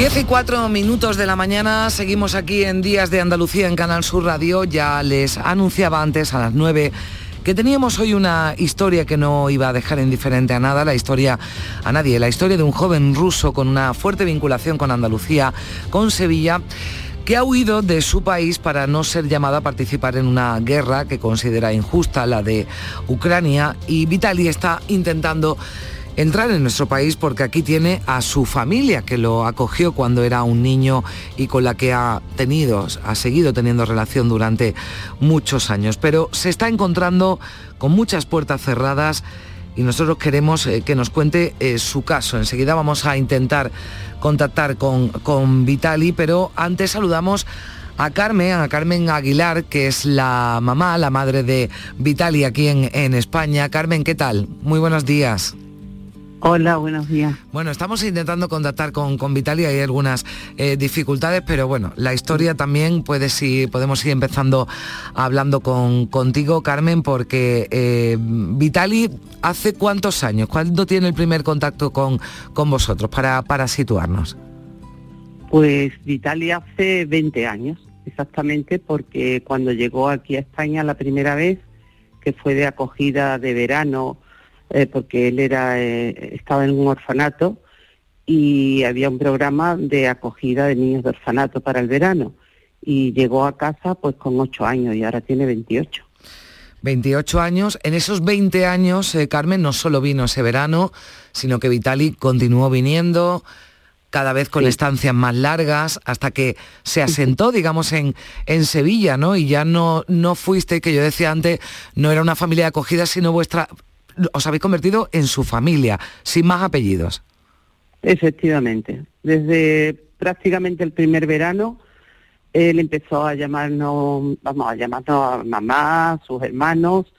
10 y 4 minutos de la mañana, seguimos aquí en Días de Andalucía en Canal Sur Radio. Ya les anunciaba antes a las 9 que teníamos hoy una historia que no iba a dejar indiferente a nada, la historia a nadie, la historia de un joven ruso con una fuerte vinculación con Andalucía, con Sevilla que ha huido de su país para no ser llamado a participar en una guerra que considera injusta, la de Ucrania, y Vitali está intentando entrar en nuestro país porque aquí tiene a su familia que lo acogió cuando era un niño y con la que ha tenido, ha seguido teniendo relación durante muchos años. Pero se está encontrando con muchas puertas cerradas y nosotros queremos eh, que nos cuente eh, su caso. Enseguida vamos a intentar contactar con, con Vitali, pero antes saludamos a Carmen, a Carmen Aguilar, que es la mamá, la madre de Vitali aquí en, en España. Carmen, ¿qué tal? Muy buenos días. Hola, buenos días. Bueno, estamos intentando contactar con, con Vitalia, hay algunas eh, dificultades, pero bueno, la historia también puede si podemos ir empezando hablando con, contigo, Carmen, porque eh, Vitali, ¿hace cuántos años? ¿Cuándo tiene el primer contacto con, con vosotros para, para situarnos? Pues Vitali hace 20 años, exactamente, porque cuando llegó aquí a España la primera vez, que fue de acogida de verano, eh, porque él era eh, estaba en un orfanato y había un programa de acogida de niños de orfanato para el verano y llegó a casa pues con ocho años y ahora tiene 28. 28 años. En esos 20 años, eh, Carmen, no solo vino ese verano, sino que Vitali continuó viniendo cada vez con estancias más largas, hasta que se asentó, digamos, en, en Sevilla, ¿no? Y ya no, no fuiste, que yo decía antes, no era una familia de acogida, sino vuestra os habéis convertido en su familia, sin más apellidos. Efectivamente. Desde prácticamente el primer verano, él empezó a llamarnos, vamos, a llamarnos a mamá, sus hermanos,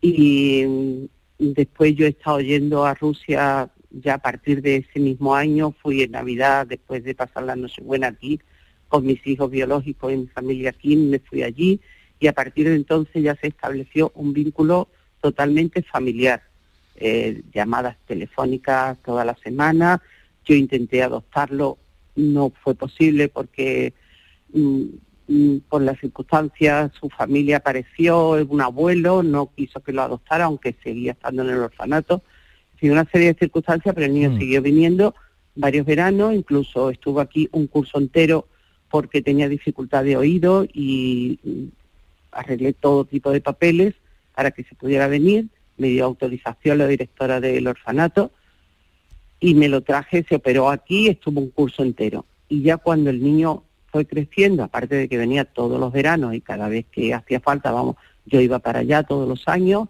y después yo he estado yendo a Rusia ya a partir de ese mismo año, fui en Navidad, después de pasar la Nochebuena aquí, con mis hijos biológicos y mi familia aquí, me fui allí, y a partir de entonces ya se estableció un vínculo totalmente familiar. Eh, llamadas telefónicas toda la semana. Yo intenté adoptarlo, no fue posible porque mm, mm, por las circunstancias su familia apareció, un abuelo, no quiso que lo adoptara, aunque seguía estando en el orfanato. Sin una serie de circunstancias, pero el niño mm. siguió viniendo varios veranos, incluso estuvo aquí un curso entero porque tenía dificultad de oído y arreglé todo tipo de papeles para que se pudiera venir, me dio autorización la directora del orfanato y me lo traje, se operó aquí, estuvo un curso entero. Y ya cuando el niño fue creciendo, aparte de que venía todos los veranos y cada vez que hacía falta, vamos, yo iba para allá todos los años,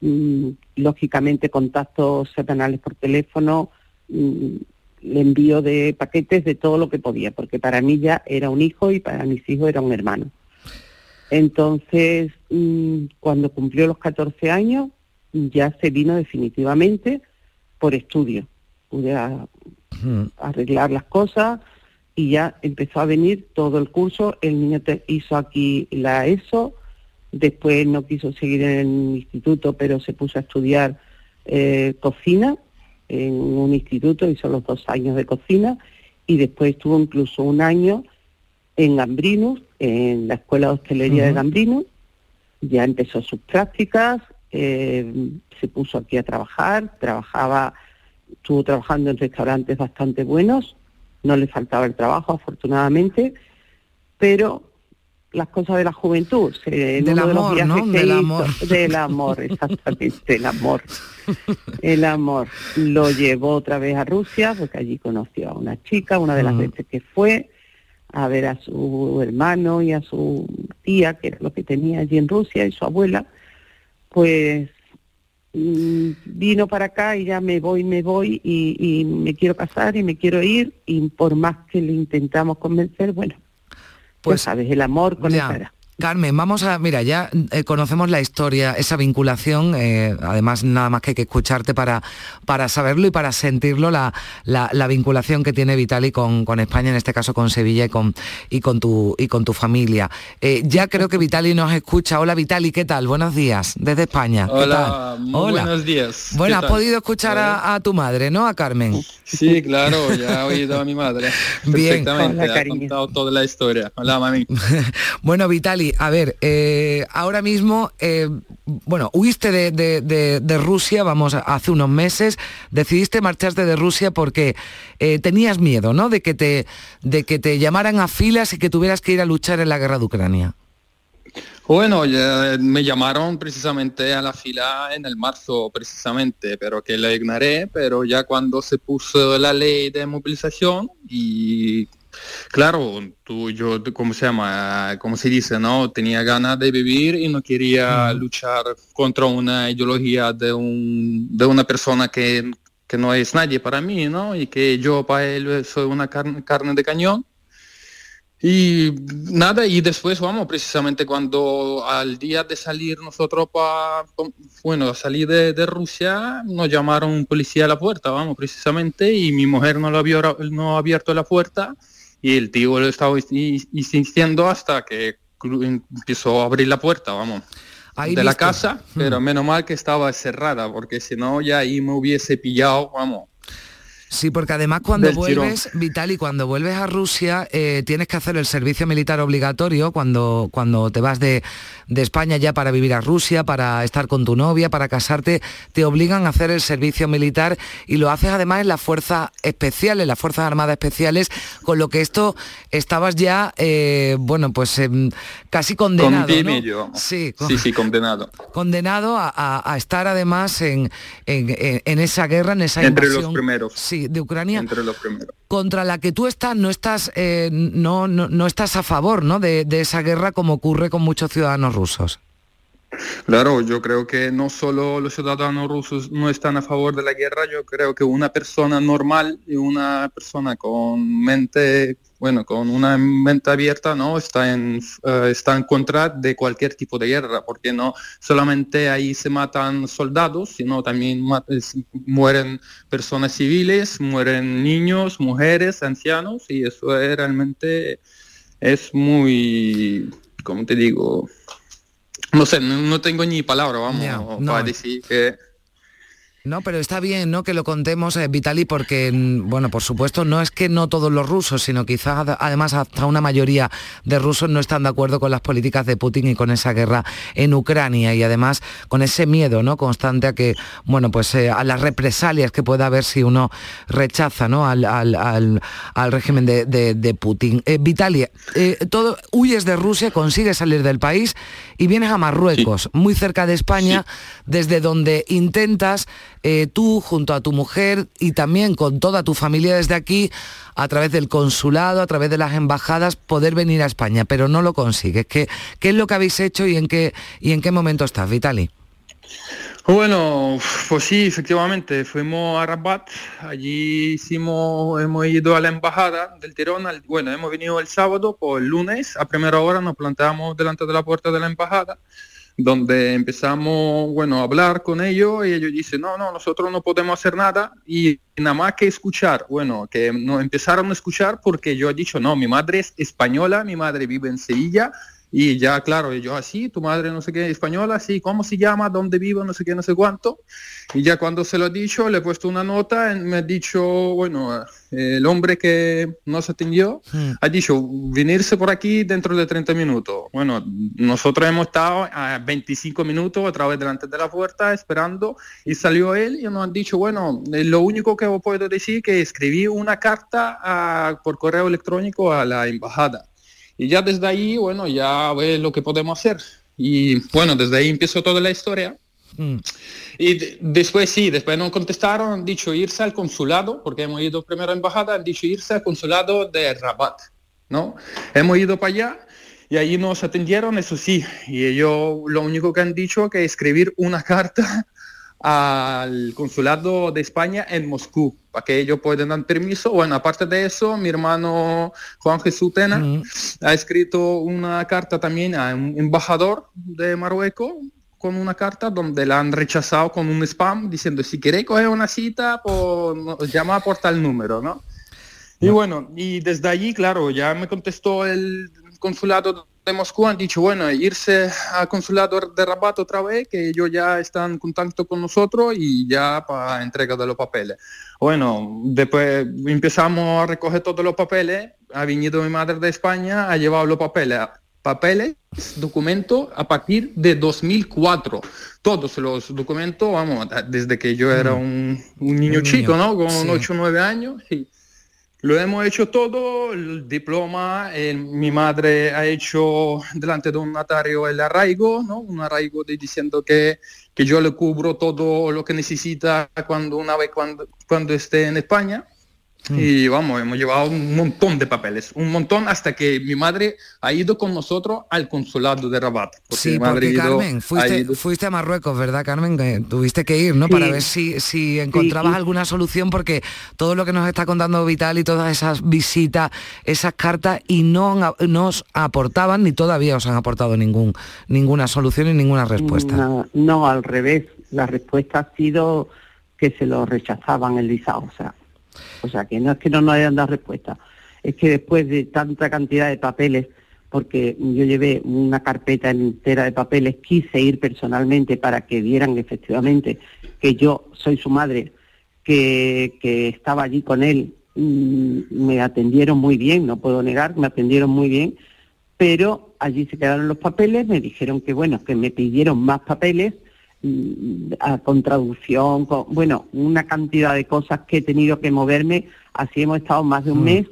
mm, lógicamente contactos semanales por teléfono, mm, le envío de paquetes de todo lo que podía, porque para mí ya era un hijo y para mis hijos era un hermano. Entonces, mm, cuando cumplió los 14 años, ya se vino definitivamente por estudio. Pude arreglar las cosas y ya empezó a venir todo el curso. El niño hizo aquí la ESO, después no quiso seguir en el instituto, pero se puso a estudiar eh, cocina en un instituto, hizo los dos años de cocina y después estuvo incluso un año en Gambrinus, en la Escuela de Hostelería de Gambrinus, ya empezó sus prácticas, eh, se puso aquí a trabajar, trabajaba, estuvo trabajando en restaurantes bastante buenos, no le faltaba el trabajo afortunadamente, pero las cosas de la juventud, del amor, ¿no? del amor. del amor, exactamente, el amor. El amor lo llevó otra vez a Rusia, porque allí conoció a una chica, una de las veces que fue, a ver a su hermano y a su tía, que era lo que tenía allí en Rusia, y su abuela, pues mm, vino para acá y ya me voy, me voy y, me quiero casar y me quiero ir y por más que le intentamos convencer, bueno, pues sabes, el amor con Carmen, vamos a, mira, ya eh, conocemos la historia, esa vinculación, eh, además nada más que hay que escucharte para, para saberlo y para sentirlo, la, la, vinculación que tiene Vitali con, con, España, en este caso con Sevilla y con, y con, tu, y con tu familia. Eh, ya creo que Vitali nos escucha. Hola Vitali, ¿qué tal? Buenos días, desde España. Hola, buenos días. Bueno, has podido escuchar a, tu madre, ¿no? A Carmen. Sí, claro, ya he oído a mi madre. Bien. Perfectamente, ha contado toda la historia. Hola, mami. bueno, Vitali, a ver, eh, ahora mismo, eh, bueno, huiste de, Rusia, vamos, hace unos meses, decidiste marcharte de Rusia porque eh, tenías miedo, ¿no? De que, te, de que te llamaran a filas y que tuvieras que ir a luchar en la guerra de Ucrania. Bueno, me llamaron precisamente a la fila en el marzo, precisamente, pero que la ignoré, pero ya cuando se puso la ley de movilización y Claro, tú, yo, ¿cómo se llama? Como se dice, ¿no? Tenía ganas de vivir y no quería luchar contra una ideología de, un, de una persona que, que, no es nadie para mí, ¿no? Y que yo para él soy una carne, carne de cañón. Y nada, y después vamos, precisamente cuando al día de salir nosotros para, bueno, salir de, de, Rusia, nos llamaron un policía a la puerta, vamos, precisamente, y mi mujer no lo había, no ha abierto la puerta y el tío lo estaba insistiendo hasta que empezó a abrir la puerta, vamos. de la casa, pero hmm. menos mal que estaba cerrada, porque si no ya ahí me hubiese pillado, vamos, Sí, porque además cuando vuelves, Vitali, cuando vuelves a Rusia, eh, tienes que hacer el servicio militar obligatorio cuando, cuando te vas de, España ya para vivir a Rusia, para estar con tu novia, para casarte, te obligan a hacer el servicio militar y lo haces además en las fuerzas especiales, las Fuerzas Armadas Especiales, con lo que esto estabas ya, eh, bueno, pues em, casi condenado. Sí, sí, sí, condenado. Condenado a, estar además en, en, esa guerra, en esa Entre los primeros de Ucrania, contra la que tú estás, no estás, eh, no, no, estás a favor ¿no? de, de esa guerra como ocurre con muchos ciudadanos rusos. Claro, yo creo que no solo los ciudadanos rusos no están a favor de la guerra, yo creo que una persona normal y una persona con mente, bueno, con una mente abierta, ¿no? Está en, eh, está en contra de cualquier tipo de guerra, porque no solamente ahí se matan soldados, sino también mueren personas civiles, mueren niños, mujeres, ancianos, y eso es, realmente es muy, como te digo, no sé, no, tengo ni palabra, vamos, para decir que no, pero está bien, ¿no? Que lo contemos, eh, Vitali, porque, mm, bueno, por supuesto, no es que no todos los rusos, sino quizás además hasta una mayoría de rusos no están de acuerdo con las políticas de Putin y con esa guerra en Ucrania y además con ese miedo, ¿no? Constante a que, bueno, pues eh, a las represalias que pueda haber si uno rechaza, ¿no? Al, régimen de, Putin. Eh, Vitali, todo, huyes de Rusia, consigues salir del país y vienes a Marruecos, muy cerca de España, desde donde intentas eh, tú junto a tu mujer y también con toda tu familia desde aquí, a través del consulado, a través de las embajadas, poder venir a España, pero no lo consigues. ¿Qué, qué es lo que habéis hecho y en qué, y en qué momento estás, Vitali? Bueno, pues sí, efectivamente, fuimos a Rabat, allí hicimos, hemos ido a la embajada del Tirón, bueno, hemos venido el sábado, por el lunes, a primera hora nos planteamos delante de la puerta de la embajada, donde empezamos, bueno, a hablar con ellos y ellos dicen, no, no, nosotros no podemos hacer nada y nada más que escuchar, bueno, que no empezaron a escuchar porque yo he dicho, no, mi madre es española, mi madre vive en Sevilla, y ya, claro, yo así, tu madre no sé qué, española, sí, ¿cómo se llama? ¿Dónde vivo? No sé qué, no sé cuánto. Y ya cuando se lo he dicho, le he puesto una nota, me ha dicho, bueno, el hombre que nos atendió, hmm. ha dicho, venirse por aquí dentro de 30 minutos. Bueno, nosotros hemos estado a 25 minutos otra vez delante de la puerta esperando y salió él y nos han dicho, bueno, eh, lo único que os puedo decir que escribí una carta por correo electrónico a la embajada y ya desde ahí, bueno, ya ve lo que podemos hacer. Y bueno, desde ahí empezó toda la historia. Mm. Y después sí, después nos contestaron, han dicho irse al consulado, porque hemos ido primero a embajada, han dicho irse al consulado de Rabat, ¿no? Hemos ido para allá y ahí nos atendieron, eso sí, y ellos lo único que han dicho que escribir una carta al consulado de España en Moscú, para que ellos puedan dar permiso. Bueno, aparte de eso, mi hermano Juan Jesús Tena ha escrito una carta también a un embajador de Marruecos con una carta donde la han rechazado con un spam diciendo si queréis coger una cita, pues llama por tal número, ¿no? Y bueno, y desde allí, claro, ya me contestó el consulado de Moscú, han dicho, bueno, irse al consulado de Rabat otra vez, que ellos ya están en contacto con nosotros y ya para entrega de los papeles. Bueno, después empezamos a recoger todos los papeles, ha venido mi madre de España, ha llevado los papeles, papeles, documentos a partir de 2004. Todos los documentos, vamos, desde que yo era mm. un, niño chico, ¿no? Con 8 o 9 años. Y, lo hemos hecho todo, el diploma, mi madre ha hecho delante de un notario el arraigo, ¿no? Un arraigo diciendo que, que yo le cubro todo lo que necesita cuando una vez cuando, cuando esté en España. Mm. Y vamos, hemos llevado un montón de papeles, un montón hasta que mi madre ha ido con nosotros al consulado de Rabat. sí, porque Carmen, fuiste, a Marruecos, ¿verdad, Carmen? tuviste que ir, ¿no? Para ver si, si encontrabas alguna solución, porque todo lo que nos está contando Vital y todas esas visitas, esas cartas, y no nos aportaban, ni todavía os han aportado ningún, ninguna solución y ninguna respuesta. No, no, al revés. La respuesta ha sido que se lo rechazaban el visado, o sea, o sea, que no es que no nos hayan dado respuesta, es que después de tanta cantidad de papeles, porque yo llevé una carpeta entera de papeles, quise ir personalmente para que vieran efectivamente que yo soy su madre, que, que estaba allí con él, mm, me atendieron muy bien, no puedo negar, me atendieron muy bien, pero allí se quedaron los papeles, me dijeron que bueno, que me pidieron más papeles, con traducción, con, bueno, una cantidad de cosas que he tenido que moverme. Así hemos estado más de un mm. mes,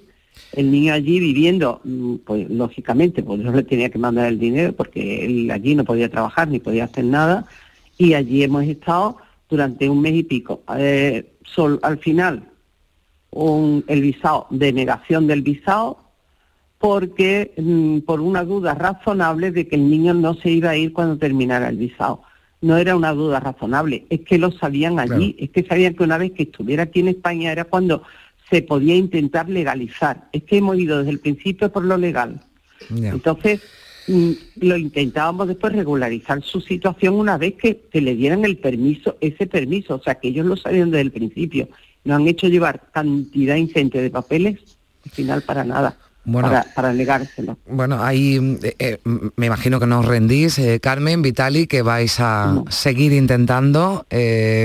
el niño allí viviendo, mm, pues lógicamente, pues yo le tenía que mandar el dinero porque él allí no podía trabajar ni podía hacer nada. Y allí hemos estado durante un mes y pico. Eh, sol, al final, un, el visado, denegación del visado, porque mm, por una duda razonable de que el niño no se iba a ir cuando terminara el visado no era una duda razonable, es que lo sabían allí, es que sabían que una vez que estuviera aquí en España era cuando se podía intentar legalizar. Es que hemos ido desde el principio por lo legal. Entonces, mm, lo intentábamos después regularizar su situación una vez que, que, le dieran el permiso, ese permiso, o sea, que ellos lo sabían desde el principio. Nos han hecho llevar cantidad ingente de papeles, al final para nada bueno, para, negárselo. Bueno, ahí eh, eh, me imagino que no os rendís, eh, Carmen, Vitali, que vais a seguir intentando.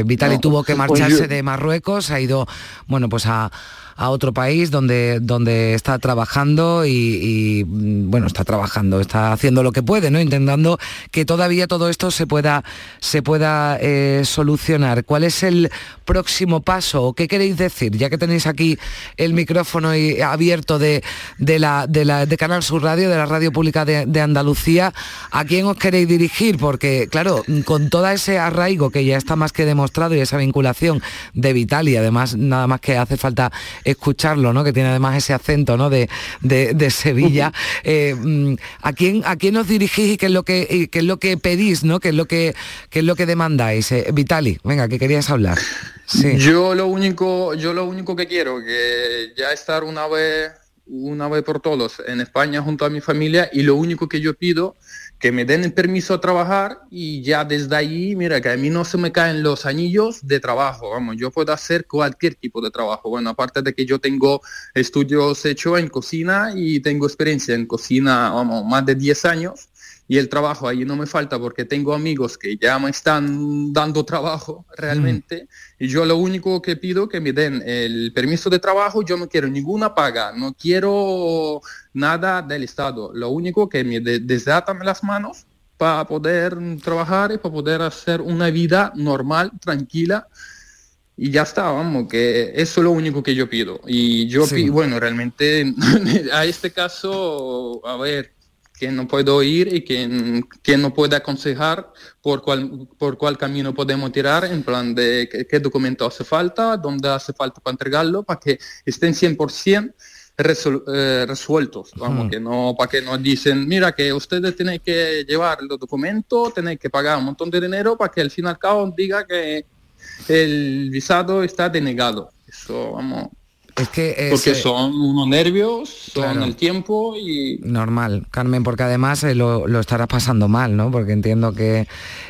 Vitali tuvo que pues marcharse de Marruecos, ha ido, bueno, pues a a otro país donde, donde está trabajando y, mm, bueno, está trabajando, está haciendo lo que puede, ¿no? Intentando que todavía todo esto se pueda, se pueda eh, solucionar. ¿Cuál es el próximo paso qué queréis decir? Ya que tenéis aquí el micrófono abierto de, de, la, de, la, de Canal Sur Radio, de la Radio Pública de, de Andalucía, ¿a quién os queréis dirigir? Porque, claro, con todo ese arraigo que ya está más que demostrado y esa vinculación de Vital y además nada más que hace falta escucharlo, ¿no? Que tiene además ese acento, ¿no? De, de, Sevilla. Eh, mm, ¿a, quién, ¿A quién os dirigís y qué es lo que, qué es lo que pedís, ¿no? ¿Qué es lo que, qué es lo que demandáis? Eh, Vitali, venga, que querías hablar. Sí. Yo lo único, yo lo único que quiero, que ya estar una vez, una vez por todos en España junto a mi familia y lo único que yo pido que me den el permiso a trabajar y ya desde ahí, mira, que a mí no se me caen los anillos de trabajo, vamos, yo puedo hacer cualquier tipo de trabajo. Bueno, aparte de que yo tengo estudios hechos en cocina y tengo experiencia en cocina, vamos, más de 10 años, y el trabajo ahí no me falta porque tengo amigos que ya me están dando trabajo realmente y yo lo único que pido que me den el permiso de trabajo, yo no quiero ninguna paga, no quiero nada del Estado, lo único que me de desatan las manos para poder trabajar y para poder hacer una vida normal, tranquila y ya está, vamos, que eso es lo único que yo pido. Y yo, pido, bueno, realmente a este caso, a ver, que no puedo ir y que, que no puede aconsejar por cuál, por cuál camino podemos tirar, en plan de qué, documento hace falta, dónde hace falta para entregarlo, para que estén 100% eh, resueltos, vamos, que no, para que nos dicen, mira que ustedes tienen que llevar los documentos, tienen que pagar un montón de dinero para que al fin y al cabo diga que el visado está denegado. Eso, vamos, que porque son unos nervios, son el tiempo y... Normal, Carmen, porque además eh, lo, estarás pasando mal, ¿no? Porque entiendo que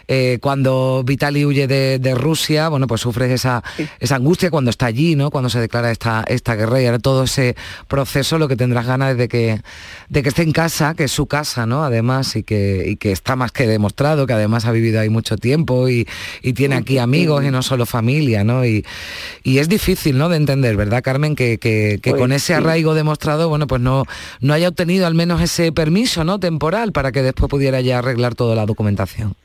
eh, cuando Vitali huye de, Rusia, bueno, pues sufres esa, esa angustia cuando está allí, ¿no? Cuando se declara esta, esta guerra y ahora todo ese proceso lo que tendrás ganas de que, de que esté en casa, que es su casa, ¿no? Además, y que, y que está más que demostrado, que además ha vivido ahí mucho tiempo y, tiene aquí amigos y no solo familia, ¿no? Y, y es difícil, ¿no? De entender, ¿verdad, Carmen? Que, pues con ese arraigo demostrado, bueno, pues no, no haya obtenido al menos ese permiso ¿no? temporal para que después pudiera ya arreglar toda la documentación.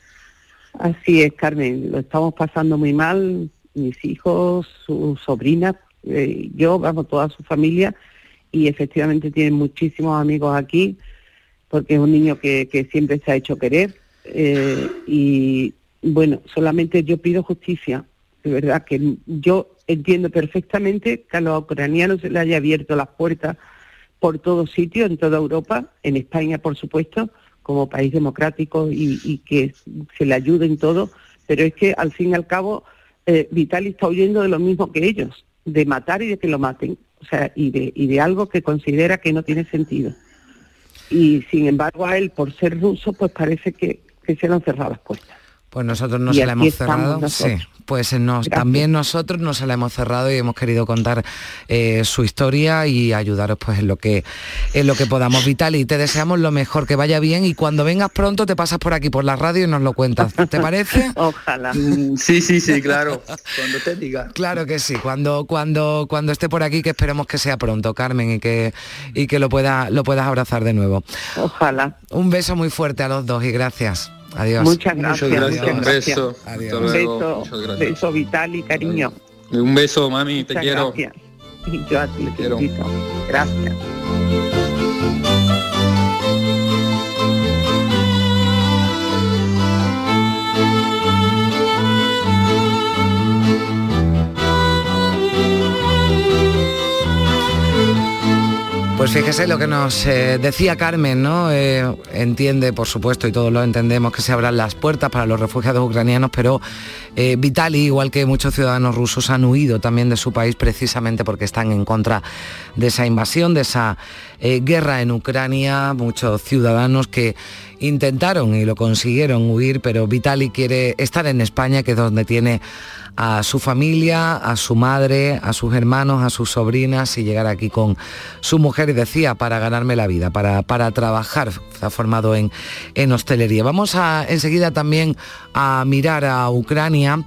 Así es, Carmen, lo estamos pasando muy mal, mis hijos, sus sobrinas, eh, yo, vamos, toda su familia, y efectivamente tiene muchísimos amigos aquí, porque es un niño que, que siempre se ha hecho querer, eh, y bueno, solamente yo pido justicia, de verdad que yo entiendo perfectamente que a los ucranianos se les haya abierto las puertas por todos sitios, en toda Europa, en España, por supuesto, como país democrático y, que se le ayude en todo, pero es que al fin y al cabo eh, Vitali está huyendo de lo mismo que ellos, de matar y de que lo maten, o sea, y de, y de algo que considera que no tiene sentido. Y sin embargo a él, por ser ruso, pues parece que, que se le han cerrado las puertas. Pues nosotros no se la hemos cerrado. Sí, pues nos, también nosotros nos la hemos cerrado y hemos querido contar eh, su historia y ayudaros pues en lo que en lo que podamos. Vital y te deseamos lo mejor, que vaya bien y cuando vengas pronto te pasas por aquí por la radio y nos lo cuentas. ¿Te parece? Ojalá. Mm, sí, sí, sí, claro. Cuando te diga. Claro que sí. Cuando cuando cuando esté por aquí que esperemos que sea pronto, Carmen, y que y que lo pueda lo puedas abrazar de nuevo. Ojalá. Un beso muy fuerte a los dos y gracias. Adiós. Muchas gracias. Un beso. Un beso, beso vital y cariño. Un beso, mami, te quiero. Y yo a ti te quiero. Gracias. Pues fíjese lo que nos eh, decía Carmen, ¿no? Eh, entiende, por supuesto, y todos lo entendemos, que se abran las puertas para los refugiados ucranianos, pero eh, Vitali, igual que muchos ciudadanos rusos, han huido también de su país precisamente porque están en contra de esa invasión, de esa guerra en Ucrania. Muchos ciudadanos que intentaron y lo consiguieron huir, pero Vitali quiere estar en España, que es donde tiene a su familia, a su madre, a sus hermanos, a sus sobrinas y llegar aquí con su mujer y decía para ganarme la vida, para, para trabajar, ha formado en, en hostelería. Vamos a enseguida también a mirar a Ucrania.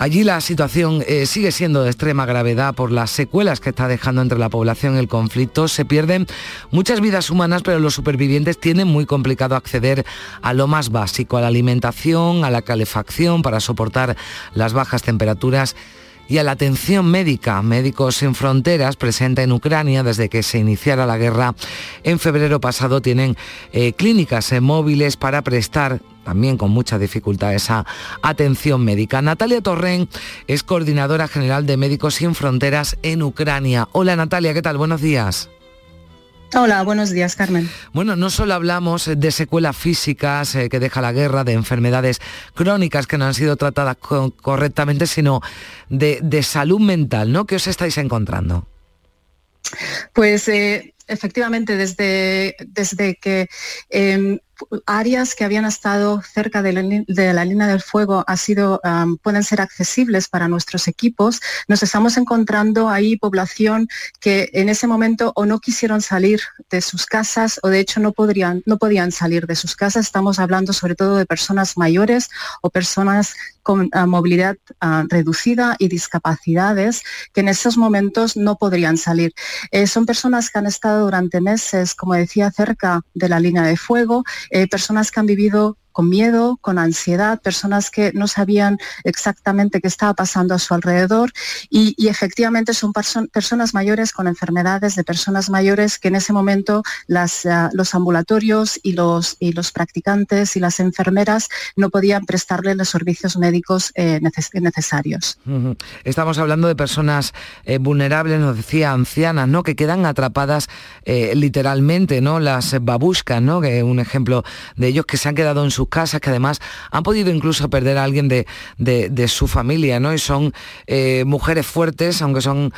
Allí la situación eh, sigue siendo de extrema gravedad por las secuelas que está dejando entre la población el conflicto. Se pierden muchas vidas humanas, pero los supervivientes tienen muy complicado acceder a lo más básico, a la alimentación, a la calefacción para soportar las bajas temperaturas y a la atención médica. Médicos Sin Fronteras, presente en Ucrania desde que se iniciara la guerra en febrero pasado, tienen eh, clínicas eh, móviles para prestar también con mucha dificultad esa atención médica. Natalia Torren es coordinadora general de Médicos Sin Fronteras en Ucrania. Hola Natalia, ¿qué tal? Buenos días. Hola, buenos días, Carmen. Bueno, no solo hablamos de secuelas físicas eh, que deja la guerra, de enfermedades crónicas que no han sido tratadas correctamente, sino de, salud mental, ¿no? ¿Qué os estáis encontrando? Pues eh, efectivamente, desde, desde que em, áreas que habían estado cerca de la, línea del fuego ha sido, pueden ser accesibles para nuestros equipos, nos estamos encontrando ahí población que en ese momento o no quisieron salir de sus casas o de hecho no, podrían, no podían salir de sus casas. Estamos hablando sobre todo de personas mayores o personas con ah, movilidad ah, reducida y discapacidades que en esos momentos no podrían salir. Eh, son personas que han estado durante meses, como decía, cerca de la línea de fuego, eh, personas que han vivido con miedo, con ansiedad, personas que no sabían exactamente qué estaba pasando a su alrededor y, efectivamente son personas mayores con enfermedades de personas mayores que en ese momento las, eh, los ambulatorios y los, y los practicantes y las enfermeras no podían prestarle los servicios médicos eh, necesarios. Estamos hablando de personas eh, vulnerables, nos decía ancianas, ¿no? que quedan atrapadas literalmente, ¿no? las babushkas, ¿no? que un ejemplo de ellos que se han quedado en sus casas, que además han podido incluso perder a alguien de, de, su familia, ¿no? y son mujeres fuertes, aunque son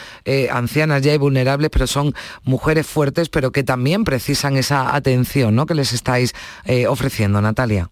ancianas ya y vulnerables, pero son mujeres fuertes, pero que también precisan esa atención ¿no? que les estáis eh, ofreciendo, Natalia.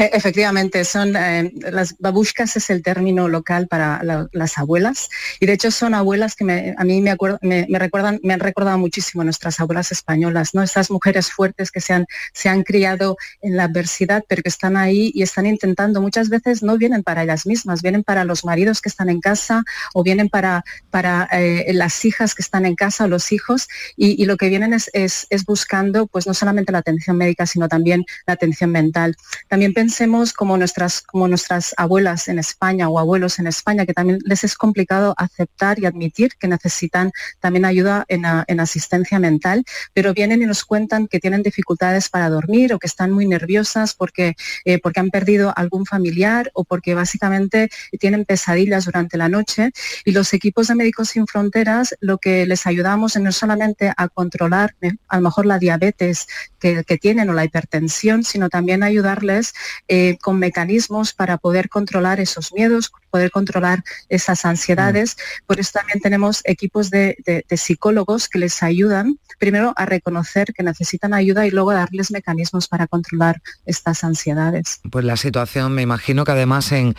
E, efectivamente, son eh, las babushkas es el término local para las abuelas y de hecho son abuelas que a mí me, recuerdan, me han recordado muchísimo nuestras abuelas españolas, ¿no? Estas mujeres fuertes que se han, se han criado en la adversidad, pero que están ahí y están intentando, muchas veces no vienen para ellas mismas, vienen para los maridos que están en casa o vienen para, para eh, las hijas que están en casa o los hijos y, lo que vienen es, es, buscando pues no solamente la atención médica, sino también la atención mental. También pensemos como nuestras, como nuestras abuelas en España o abuelos en España, que también les es complicado aceptar y admitir que necesitan también ayuda en, asistencia mental, pero vienen y nos cuentan que tienen dificultades para dormir o que están muy nerviosas porque, eh, porque han perdido algún familiar o porque básicamente tienen pesadillas durante la noche. Y los equipos de Médicos Sin Fronteras lo que les ayudamos es no solamente a controlar eh, a lo mejor la diabetes que, que tienen o la hipertensión, sino también ayudarles eh, con mecanismos para poder controlar esos miedos, poder controlar esas ansiedades. Por eso también tenemos equipos de, psicólogos que les ayudan primero a reconocer que necesitan ayuda y luego darles mecanismos para controlar estas ansiedades. Pues la situación, me imagino que además en,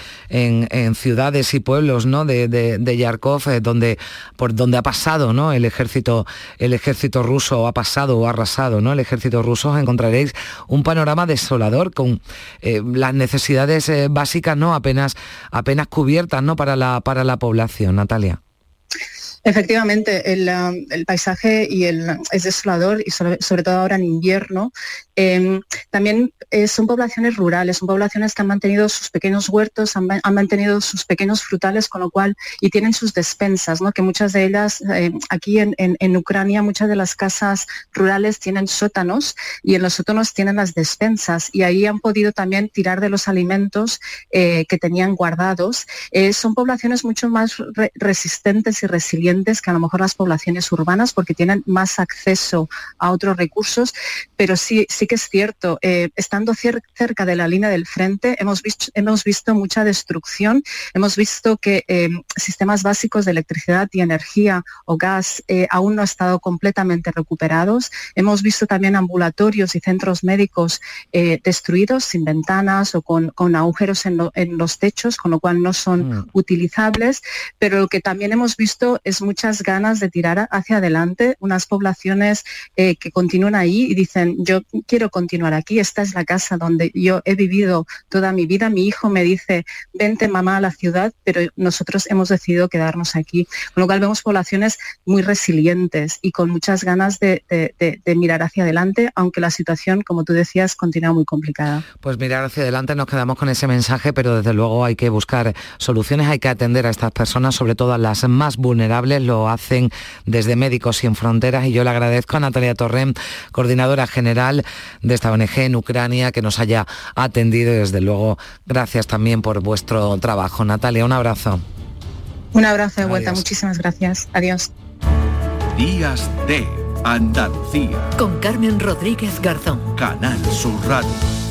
ciudades y pueblos ¿no? de, de, Yarkov, eh, donde, por donde ha pasado ¿no? el, ejército, el ejército ruso, ha pasado o ha arrasado ¿no? el ejército ruso, encontraréis un panorama desolador con eh, las necesidades eh, básicas no apenas, apenas cubiertas ¿no? para, la, para la población, Natalia. Efectivamente, el, um, paisaje y el, es desolador y sobre, todo ahora en invierno. Em, también eh, son poblaciones rurales, son poblaciones que han mantenido sus pequeños huertos, han, mantenido sus pequeños frutales, con lo cual, y tienen sus despensas, ¿no? que muchas de ellas, eh, aquí en, Ucrania, muchas de las casas rurales tienen sótanos y en los sótanos tienen las despensas y ahí han podido también tirar de los alimentos eh, que tenían guardados. son poblaciones mucho más resistentes y resilientes que a lo mejor las poblaciones urbanas porque tienen más acceso a otros recursos, pero sí, sí que es cierto, eh, estando cerca de la línea del frente hemos visto, hemos visto mucha destrucción, hemos visto que eh, sistemas básicos de electricidad y energía o gas eh, aún no han estado completamente recuperados, hemos visto también ambulatorios y centros médicos destruidos sin ventanas o con, agujeros en, los techos, con lo cual no son mm. utilizables, pero lo que también hemos visto es muchas ganas de tirar hacia adelante, unas poblaciones eh, que continúan ahí y dicen, yo quiero continuar aquí, esta es la casa donde yo he vivido toda mi vida, mi hijo me dice, vente mamá a la ciudad, pero nosotros hemos decidido quedarnos aquí. Con lo cual vemos poblaciones muy resilientes y con muchas ganas de, mirar hacia adelante, aunque la situación, como tú decías, continúa muy complicada. Pues mirar hacia adelante, nos quedamos con ese mensaje, pero desde luego hay que buscar soluciones, hay que atender a estas personas, sobre todo a las más vulnerables lo hacen desde Médicos Sin Fronteras y yo le agradezco a Natalia Torrem, coordinadora general de esta ONG en Ucrania, que nos haya atendido y desde luego gracias también por vuestro trabajo. Natalia, un abrazo. Un abrazo de vuelta, muchísimas gracias. Adiós. Días de Andalucía. Con Carmen Rodríguez Garzón. Canal Sur Radio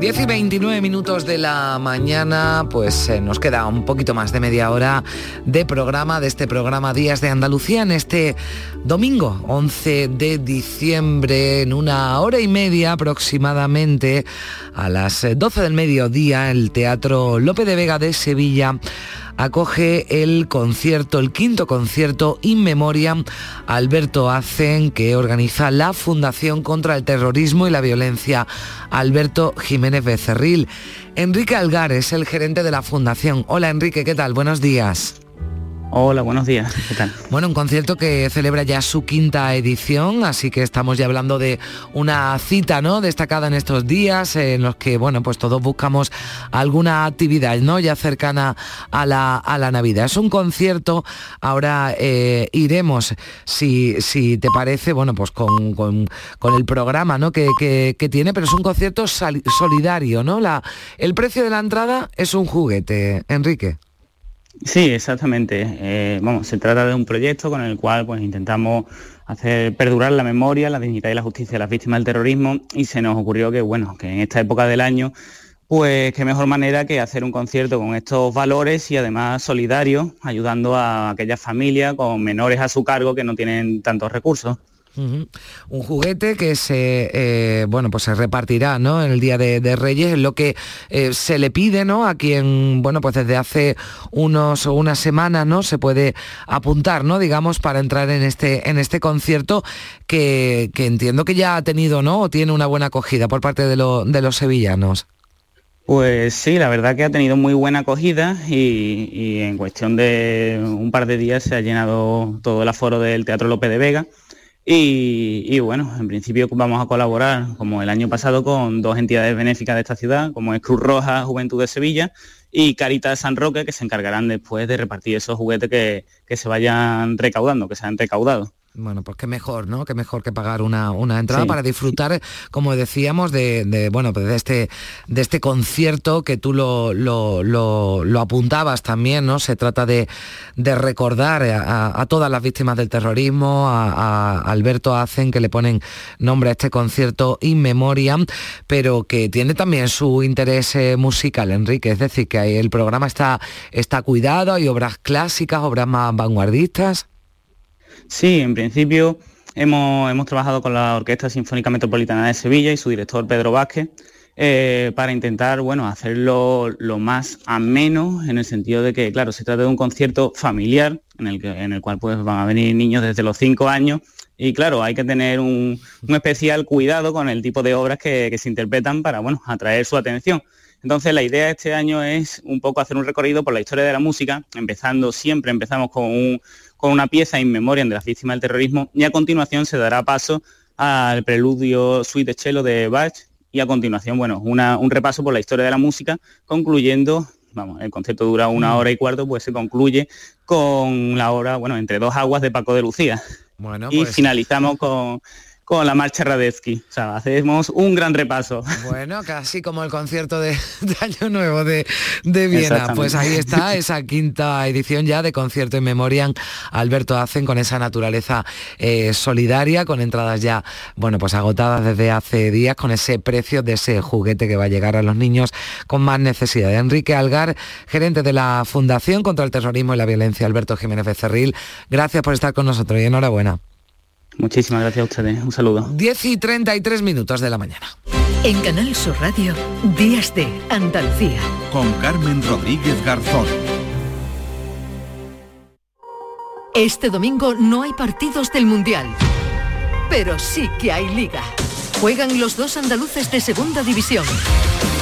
10 y 29 minutos de la mañana, pues eh, nos queda un poquito más de media hora de programa, de este programa Días de Andalucía, en este domingo 11 de diciembre, en una hora y media aproximadamente, a las 12 del mediodía, el Teatro Lope de Vega de Sevilla acoge el concierto, el quinto concierto In Memoriam Alberto Hacen que organiza la Fundación contra el Terrorismo y la Violencia Alberto Jiménez Becerril. Enrique Algar es el gerente de la Fundación. Hola Enrique, ¿qué tal? Buenos días. Hola, buenos días. ¿Qué tal? Bueno, un concierto que celebra ya su quinta edición, así que estamos ya hablando de una cita, ¿no? Destacada en estos días, en los que, bueno, pues todos buscamos alguna actividad, ¿no? Ya cercana a la, a la Navidad. Es un concierto, ahora eh, iremos, si, si te parece, bueno, pues con, el programa, ¿no? Que, que, tiene, pero es un concierto solidario, ¿no? La, el precio de la entrada es un juguete, Enrique. Sí, exactamente. Eh, se trata de un proyecto con el cual pues, intentamos hacer perdurar la memoria, la dignidad y la justicia de las víctimas del terrorismo y se nos ocurrió que, bueno, que en esta época del año, pues qué mejor manera que hacer un concierto con estos valores y además solidario, ayudando a aquellas familias con menores a su cargo que no tienen tantos recursos. Un juguete que se eh, bueno pues se repartirá ¿no? en el día de, Reyes, es lo que eh, se le pide ¿no? a quien bueno pues desde hace unos o unas semanas ¿no? se puede apuntar, ¿no? digamos, para entrar en este, en este concierto que, entiendo que ya ha tenido ¿no? o tiene una buena acogida por parte de, de los sevillanos. Pues sí, la verdad que ha tenido muy buena acogida y, y, en cuestión de un par de días se ha llenado todo el aforo del Teatro López de Vega y, bueno, en principio vamos a colaborar, como el año pasado, con dos entidades benéficas de esta ciudad, como es Cruz Roja Juventud de Sevilla y Caritas San Roque, que se encargarán después de repartir esos juguetes que, que se vayan recaudando, que se han recaudado. Bueno, pues qué mejor, ¿no? Qué mejor que pagar una, entrada para disfrutar, como decíamos, de, bueno, pues de este, de este concierto que tú lo, lo, apuntabas también, ¿no? Se trata de, recordar a, todas las víctimas del terrorismo, a, Alberto Hacen, que le ponen nombre a este concierto In Memoriam, pero que tiene también su interés eh, musical, Enrique. Es decir, que el programa está, está cuidado, hay obras clásicas, obras más vanguardistas. Sí, en principio hemos, trabajado con la Orquesta Sinfónica Metropolitana de Sevilla y su director Pedro Vázquez eh, para intentar bueno, hacerlo lo más ameno en el sentido de que, claro, se trata de un concierto familiar en el, que, en el cual pues, van a venir niños desde los cinco años y claro, hay que tener un, especial cuidado con el tipo de obras que, que, se interpretan para bueno, atraer su atención. Entonces la idea de este año es un poco hacer un recorrido por la historia de la música, empezando siempre, empezamos con un, con una pieza in memoriam de las víctimas del terrorismo y a continuación se dará paso al preludio Suite Cello de Bach y a continuación, bueno, un repaso por la historia de la música, concluyendo, vamos, el concierto dura una hora y cuarto, pues se concluye con la hora, bueno, entre dos aguas de Paco de Lucía. Bueno, y pues finalizamos con con la marcha Radetzky. O sea, hacemos un gran repaso. Bueno, casi como el concierto de, Año Nuevo de, Viena. Pues ahí está esa quinta edición ya de concierto en memoria Alberto Hacen con esa naturaleza eh, solidaria, con entradas ya, bueno, pues agotadas desde hace días, con ese precio de ese juguete que va a llegar a los niños con más necesidad. Enrique Algar, gerente de la Fundación contra el Terrorismo y la Violencia, Alberto Jiménez Becerril, gracias por estar con nosotros y enhorabuena. Muchísimas gracias a ustedes. Un saludo. 10 y 33 minutos de la mañana. En Canal Sur Radio, Días de Andalucía. Con Carmen Rodríguez Garzón. Este domingo no hay partidos del Mundial, pero sí que hay liga. Juegan los dos andaluces de segunda división.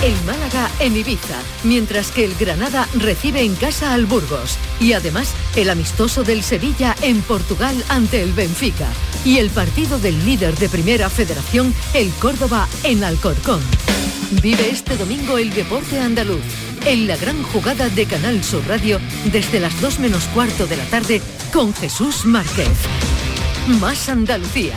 El Málaga en Ibiza, mientras que el Granada recibe en casa al Burgos. Y además el amistoso del Sevilla en Portugal ante el Benfica. Y el partido del líder de Primera Federación, el Córdoba en Alcorcón. Vive este domingo el deporte andaluz. En la gran jugada de Canal Sur Radio desde las 2 menos cuarto de la tarde con Jesús Márquez. Más Andalucía,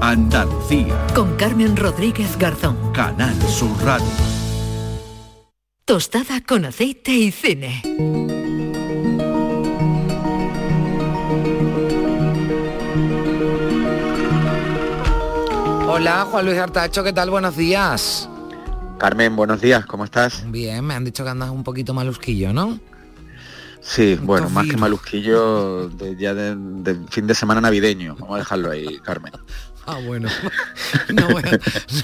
Andalucía. Con Carmen Rodríguez Garzón. Canal Sur Radio. Tostada con aceite y cine. Hola, Juan Luis Artacho, ¿qué tal? Buenos días. Carmen, buenos días, ¿cómo estás? Bien, me han dicho que andas un poquito malusquillo, ¿no? Sí, bueno, más que malusquillo de, ya de, de fin de semana navideño. Vamos a dejarlo ahí, Carmen. Ah, bueno. No,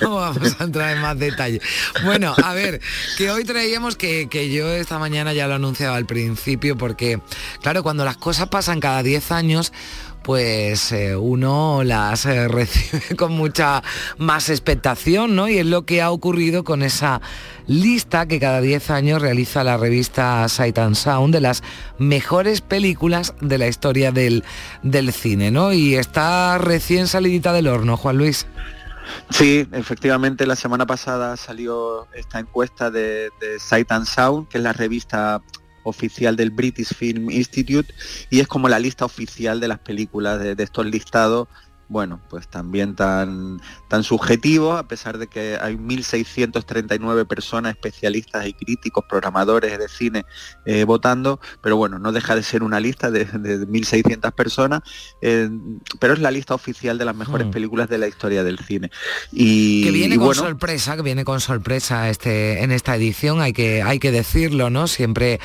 no vamos a entrar en más detalle. Bueno, a ver, que hoy traíamos que, que yo esta mañana ya lo anunciaba al principio, porque, claro, cuando las cosas pasan cada 10 años, pues eh, uno las eh, recibe con mucha más expectación, ¿no? Y es lo que ha ocurrido con esa lista que cada 10 años realiza la revista Sight and Sound de las mejores películas de la historia del, cine, ¿no? Y está recién salidita del horno, Juan Luis. Sí, efectivamente la semana pasada salió esta encuesta de, de Sight and Sound, que es la revista oficial del British Film Institute y es como la lista oficial de las películas de, estos listados bueno, pues también tan, tan subjetivo, a pesar de que hay 1.639 personas, especialistas y críticos, programadores de cine eh, votando, pero bueno, no deja de ser una lista de, de 1.600 personas, eh, pero es la lista oficial de las mejores Mm. películas de la historia del cine. Y, que viene y con bueno, sorpresa, que viene con sorpresa este, en esta edición, hay que, hay que decirlo, ¿no? Siempre,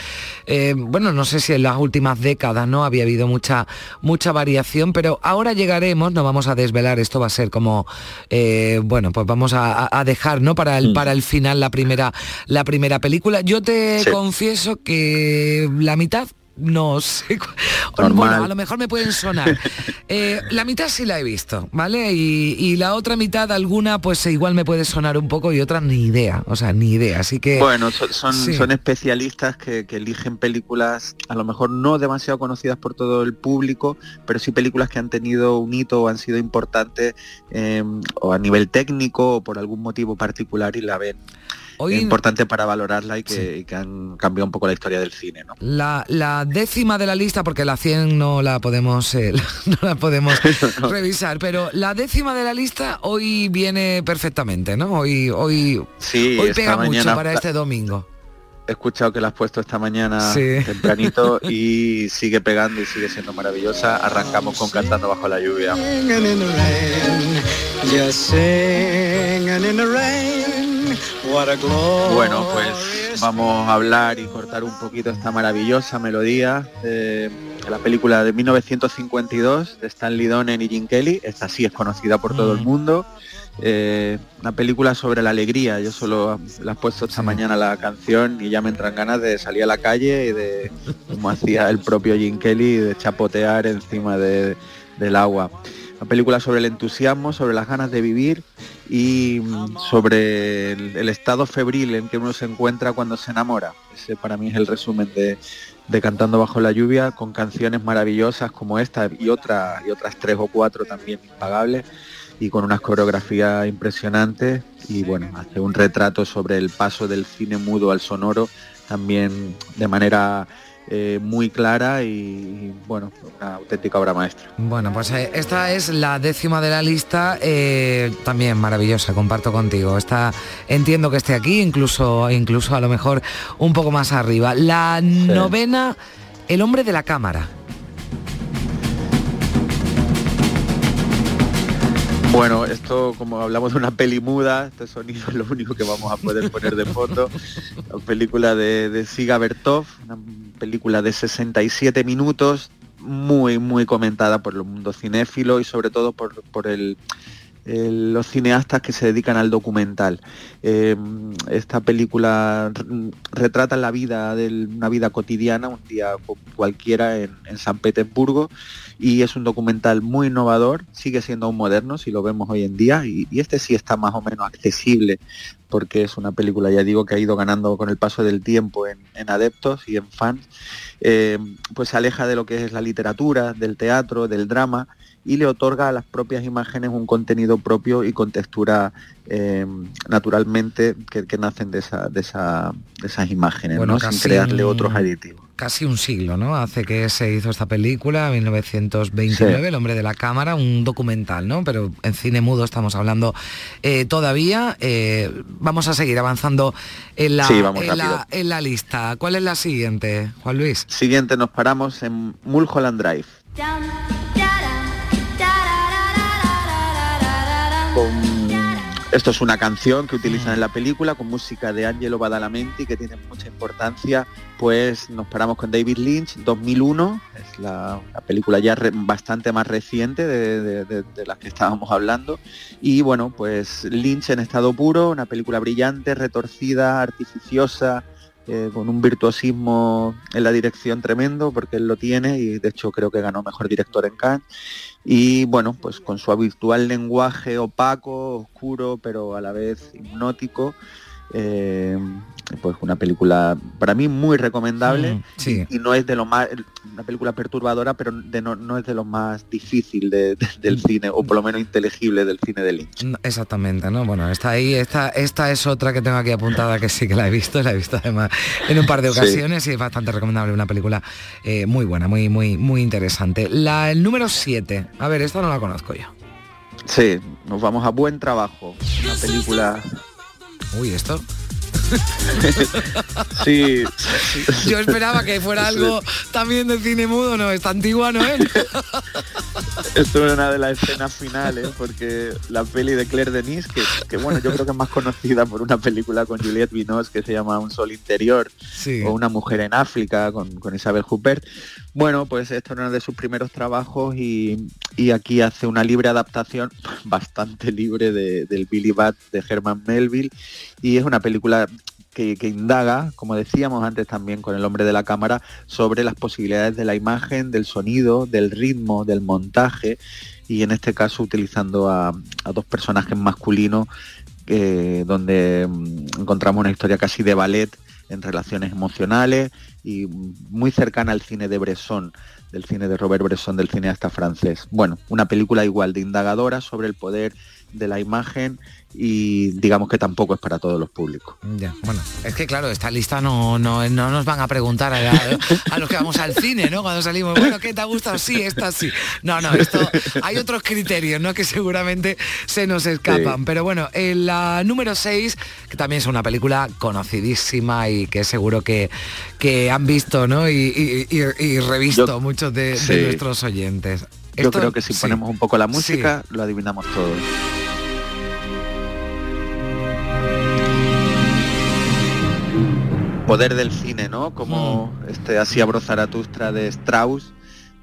eh, bueno, no sé si en las últimas décadas no había habido mucha, mucha variación, pero ahora llegaremos, no vamos a desvelar, esto va a ser como, eh, bueno, pues vamos a, a dejar, ¿no? Para el, para el final la primera, la primera película. Yo te Sí. confieso que la mitad no sé. Bueno, a lo mejor me pueden sonar. Eh, la mitad sí la he visto, ¿vale? Y, la otra mitad, alguna, pues igual me puede sonar un poco y otra ni idea, o sea, ni idea. Así que... Bueno, son, son, especialistas que, eligen películas a lo mejor no demasiado conocidas por todo el público, pero sí películas que han tenido un hito o han sido importantes em, o a nivel técnico o por algún motivo particular y la ven Hoy... importante para valorarla y que, han cambiado un poco la historia del cine. ¿no? La, décima de la lista, porque la 100 no la podemos, eh, no la podemos revisar, pero la décima de la lista hoy viene perfectamente, ¿no? Hoy, hoy, hoy pega mucho para este domingo. He escuchado que la has puesto esta mañana tempranito y sigue pegando y sigue siendo maravillosa. Arrancamos con Cantando bajo la lluvia. Bueno, pues vamos a hablar y cortar un poquito esta maravillosa melodía de la película de 1952 de Stanley Donen y Jim Kelly. Esta sí es conocida por todo el mm. mundo. Eh, una película sobre la alegría. Yo solo la he puesto esta mañana la canción y ya me entran ganas de salir a la calle y de, como hacía el propio Jim Kelly, de chapotear encima del agua. Una película sobre el entusiasmo, sobre las ganas de vivir y mm, sobre el, estado febril en que uno se encuentra cuando se enamora. Ese para mí es el resumen de, Cantando bajo la lluvia, con canciones maravillosas como esta y, otra, y otras tres o cuatro también impagables y con unas coreografías impresionantes y bueno, hace un retrato sobre el paso del cine mudo al sonoro también de manera eh, muy clara y, bueno, una auténtica obra maestra. Bueno, pues eh, esta es la décima de la lista, eh, también maravillosa, comparto contigo. Esta entiendo que esté aquí, incluso, incluso a lo mejor un poco más arriba. La novena, El hombre de la cámara. Bueno, esto como hablamos de una peli muda, este sonido es lo único que vamos a poder poner de foto. La película de, de Siga Bertov, una película de 67 minutos, muy, muy comentada por el mundo cinéfilo y sobre todo por, por el, los cineastas que se dedican al documental. Eh, esta película retrata la vida de una vida cotidiana, un día cualquiera en, San Petersburgo, y es un documental muy innovador, sigue siendo aún moderno si lo vemos hoy en día, y, este sí está más o menos accesible, porque es una película, ya digo, que ha ido ganando con el paso del tiempo en, adeptos y en fans, eh, pues se aleja de lo que es la literatura, del teatro, del drama, y le otorga a las propias imágenes un contenido propio y con textura eh, naturalmente que, nacen de, esa, de, esas imágenes, ¿no? sin crearle otros aditivos. Casi un siglo, ¿no? Hace que se hizo esta película, 1929, El hombre de la cámara, un documental, ¿no? Pero en cine mudo estamos hablando eh, todavía. Eh, vamos a seguir avanzando en la, en, la, lista. ¿Cuál es la siguiente, Juan Luis? Siguiente, nos paramos en Mulholland Drive. Esto es una canción que utilizan en la película con música de Angelo Badalamenti que tiene mucha importancia. Pues nos paramos con David Lynch, 2001, es la, película ya bastante más reciente de, de, las que estábamos hablando. Y bueno, pues Lynch en estado puro, una película brillante, retorcida, artificiosa, eh, con un virtuosismo en la dirección tremendo, porque él lo tiene y de hecho creo que ganó mejor director en Cannes. Y bueno, pues con su habitual lenguaje opaco, oscuro, pero a la vez hipnótico, eh, pues una película para mí muy recomendable mm, y, no es de lo más una película perturbadora pero no, es de lo más difícil del mm. cine o por lo menos inteligible del cine de Lynch. Exactamente no bueno está ahí esta esta es otra que tengo aquí apuntada que sí que la he visto la he visto además en un par de ocasiones y es bastante recomendable una película eh, muy buena muy muy muy interesante. La el número 7 a ver esta no la conozco yo. Sí nos vamos a buen trabajo. Una película Uy, esto. sí. Yo esperaba que fuera algo también de cine mudo, no, está antigua, ¿no es? Esto es una de las escenas finales, porque la peli de Claire Denis, que, bueno, yo creo que es más conocida por una película con Juliette Binoche que se llama Un sol interior, o Una mujer en África con, Isabel Huppert. Bueno, pues esto era uno de sus primeros trabajos y, aquí hace una libre adaptación, bastante libre, del Billy Bat de Herman Melville y es una película que, indaga, como decíamos antes también con el hombre de la cámara, sobre las posibilidades de la imagen, del sonido, del ritmo, del montaje y en este caso utilizando a, dos personajes masculinos eh, donde mm, encontramos una historia casi de ballet en relaciones emocionales y muy cercana al cine de Bresson, del cine de Robert Bresson, del cineasta francés. Bueno, una película igual de indagadora sobre el poder de la imagen y digamos que tampoco es para todos los públicos. bueno, es que claro, esta lista no, no, no nos van a preguntar a, los que vamos al cine, ¿no? Cuando salimos, bueno, ¿qué te ha gustado? Sí, esta sí. No, no, esto hay otros criterios, ¿no? Que seguramente se nos escapan. Pero bueno, en la número 6, que también es una película conocidísima y que seguro que, que han visto, ¿no? Y, revisto muchos de, nuestros oyentes. Yo creo que si ponemos un poco la música, lo adivinamos todo. Poder del cine, ¿no? Como hmm. este así abro Zaratustra de Strauss,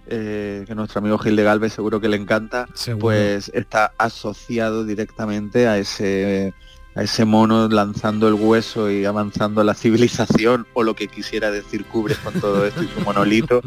eh, que nuestro amigo Gil de Galvez seguro que le encanta, pues está asociado directamente a ese a ese mono lanzando el hueso y avanzando la civilización, o lo que quisiera decir Kubrick con todo esto y su monolito,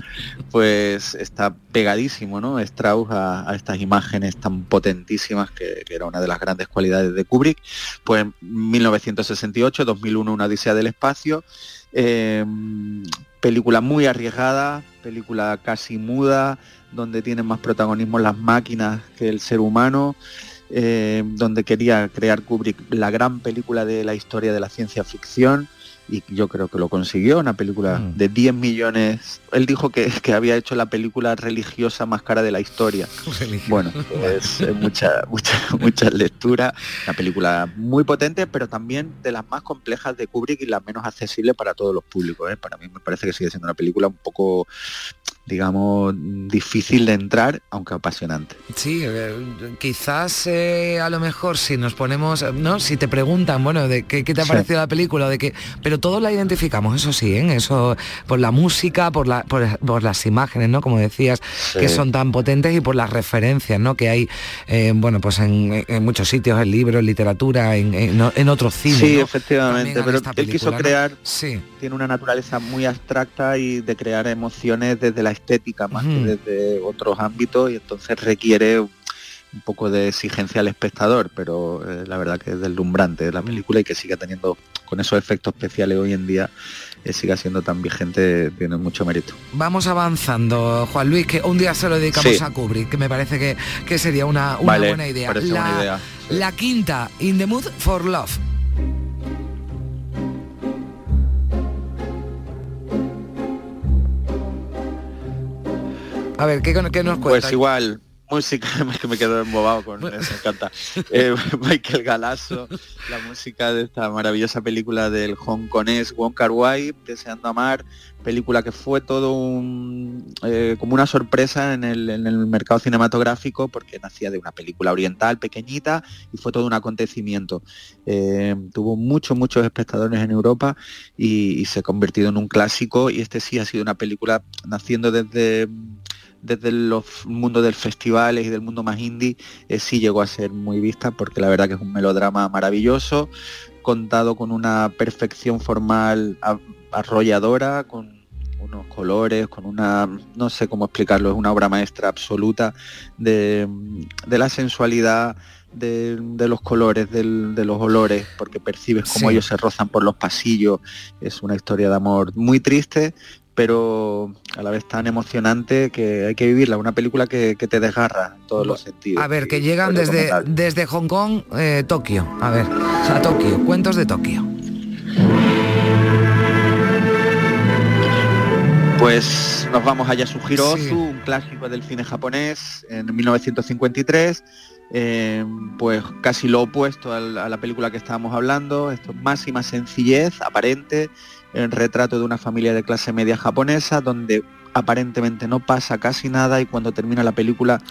pues está pegadísimo, ¿no? Strauss a, estas imágenes tan potentísimas, que, era una de las grandes cualidades de Kubrick. Pues en 1968, 2001, Una Odisea del Espacio, em, película muy arriesgada, película casi muda, donde tienen más protagonismo las máquinas que el ser humano. Eh, donde quería crear Kubrick la gran película de la historia de la ciencia ficción y yo creo que lo consiguió, una película mm. de 10 millones. Él dijo que, que, había hecho la película religiosa más cara de la historia. Bueno, es mucha, mucha, mucha lectura, una película muy potente, pero también de las más complejas de Kubrick y la menos accesible para todos los públicos. ¿eh? Para mí me parece que sigue siendo una película un poco digamos, difícil de entrar, aunque apasionante. Sí, eh, quizás eh, a lo mejor si nos ponemos, ¿no? Si te preguntan, bueno, de qué, te ha parecido la película, de que, pero todos la identificamos, eso sí, ¿eh? eso por la música, por, la, por, las imágenes, ¿no? Como decías, que son tan potentes y por las referencias, ¿no? Que hay, eh, bueno, pues en, muchos sitios, en libros, en literatura, en, en, otros cines. Sí, efectivamente, pero él quiso crear, sí. tiene una naturaleza muy abstracta y de crear emociones desde la estética más que desde otros ámbitos y entonces requiere un poco de exigencia al espectador, pero eh, la verdad que es deslumbrante la película y que siga teniendo con esos efectos especiales hoy en día eh, siga siendo tan vigente tiene mucho mérito. Vamos avanzando, Juan Luis, que un día se lo dedicamos a Kubrick, que me parece que, que sería una, buena idea. La, idea. la quinta, In the Mood for Love. A ver, ¿qué, qué nos cuenta? Pues igual, música, que me quedo embobado con eso, me encanta. Eh, Michael Galasso, la música de esta maravillosa película del hongkonés Wong Kar Wai, Deseando Amar, película que fue todo un, eh, como una sorpresa en el, mercado cinematográfico porque nacía de una película oriental pequeñita y fue todo un acontecimiento. Eh, tuvo muchos, muchos espectadores en Europa y, y se ha convertido en un clásico y este sí ha sido una película naciendo desde desde los mundos del festivales y del mundo más indie eh, sí llegó a ser muy vista porque la verdad que es un melodrama maravilloso, contado con una perfección formal arrolladora, con unos colores, con una, no sé cómo explicarlo, es una obra maestra absoluta de, la sensualidad, de, los colores, de los olores, porque percibes cómo ellos se rozan por los pasillos. Es una historia de amor muy triste, pero a la vez tan emocionante que hay que vivirla, una película que, te desgarra en todos los sentidos. A ver, que llegan desde, desde Hong Kong, eh, Tokio, a ver, a Tokio, cuentos de Tokio. Pues nos vamos a Yasuhiro Ozu, un clásico del cine japonés, en 1953. Eh, pues casi lo opuesto a la película que estábamos hablando, esto es máxima sencillez aparente, el retrato de una familia de clase media japonesa donde aparentemente no pasa casi nada y cuando termina la película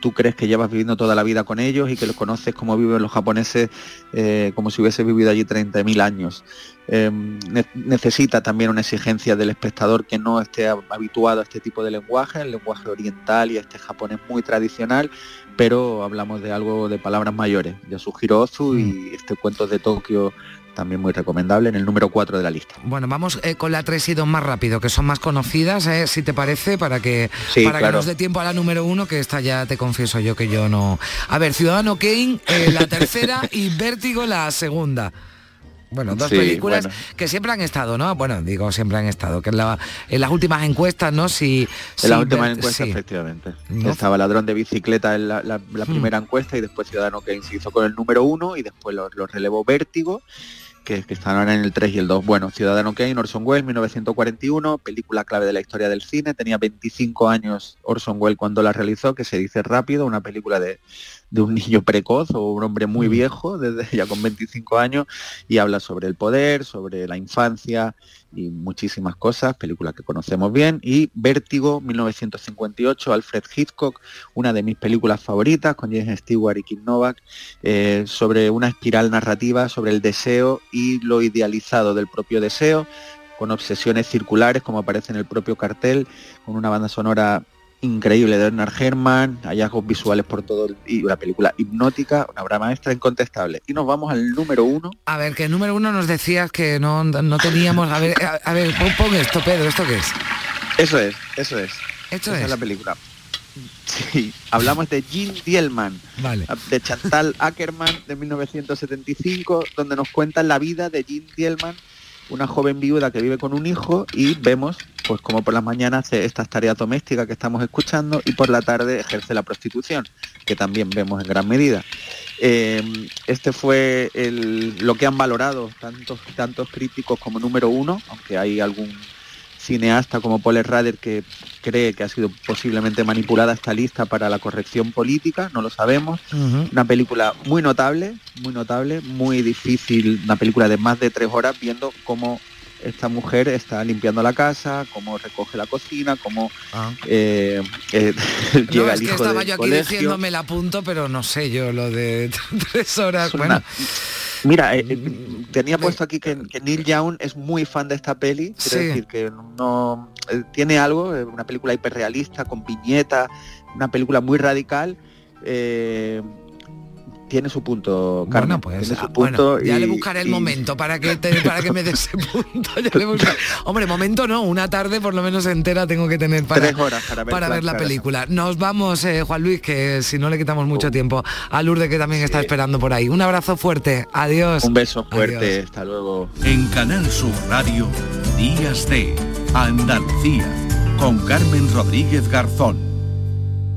tú crees que llevas viviendo toda la vida con ellos y que los conoces como viven los japoneses eh, como si hubiese vivido allí 30.000 años. ne- necesita también una exigencia del espectador que no esté hab- habituado a este tipo de lenguaje, el lenguaje oriental y este japonés muy tradicional, pero hablamos de algo de palabras mayores. Yasuhiro Ozu y este cuento de Tokio también muy recomendable en el número 4 de la lista. Bueno, vamos eh, con la 3 y 2 más rápido, que son más conocidas, eh, si te parece, para que Sí, para que nos dé tiempo a la número 1, que esta ya te confieso yo que yo no. A ver, Ciudadano Kane, eh, la tercera y Vértigo la segunda. Bueno, dos Sí, películas bueno. que siempre han estado, ¿no? Bueno, digo siempre han estado, que en, la- en las últimas encuestas, ¿no? Si, si En las últimas encuestas, sí. efectivamente. ¿No? Estaba Ladrón de Bicicleta en la, la- la Hmm. primera encuesta y después Ciudadano Kane se hizo con el número uno y después lo, lo relevó Vértigo, que, que están ahora en el 3 y el 2. Bueno, Ciudadano Kane, Orson Welles, 1941, película clave de la historia del cine. Tenía 25 años Orson Welles cuando la realizó, que se dice rápido, una película de, de un niño precoz o un hombre muy viejo, desde ya con 25 años, y habla sobre el poder, sobre la infancia y muchísimas cosas, película que conocemos bien, y Vértigo, 1958, Alfred Hitchcock, una de mis películas favoritas, con James Stewart y Kim Novak, eh, sobre una espiral narrativa, sobre el deseo y lo idealizado del propio deseo, con obsesiones circulares, como aparece en el propio cartel, con una banda sonora increíble de Bernard Herrmann, hallazgos visuales por todo el- y una película hipnótica, una obra maestra incontestable. Y nos vamos al número uno. A ver, que el número uno nos decías que no, no teníamos. A ver, a, a ver, pon, pon esto, Pedro, ¿esto qué es? Eso es, eso es. Esto Esa es. la película. Sí, hablamos de Jean Dielman, Vale. de Chantal Ackerman de 1975, donde nos cuentan la vida de Jean Dielman, una joven viuda que vive con un hijo y vemos pues como por las mañanas hace estas tareas domésticas que estamos escuchando y por la tarde ejerce la prostitución, que también vemos en gran medida. Eh, este fue el- lo que han valorado tantos, tantos críticos como número uno, aunque hay algún cineasta como Paul Rader que cree que ha sido posiblemente manipulada esta lista para la corrección política, no lo sabemos. Una película muy notable, muy notable, muy difícil, una película de más de tres horas viendo cómo esta mujer está limpiando la casa, cómo recoge la cocina, cómo eh, eh, No, llega es el que estaba del yo aquí colegio. diciéndome el apunto, pero no sé yo lo de tres horas. una- Bueno, Mira, eh, eh, tenía puesto aquí que, que Neil Young es muy fan de esta peli, quiero Sí. decir que no eh, tiene algo, una película hiperrealista, con viñeta, una película muy radical. eh, tiene su punto, Carmen, bueno, pues tiene su ah, bueno, punto ya le buscaré el y- momento para que te- para que me dé ese punto. ya le buscaré. Hombre, momento no, una tarde por lo menos entera tengo que tener para, Tres horas para ver la película. Nos vamos, eh, Juan Luis, que si no le quitamos mucho tiempo a Lourdes que también está esperando por ahí. Un abrazo fuerte, adiós. Un beso fuerte, Adiós. hasta luego. En Canal Sur Radio, Días de Andalucía, con Carmen Rodríguez Garzón.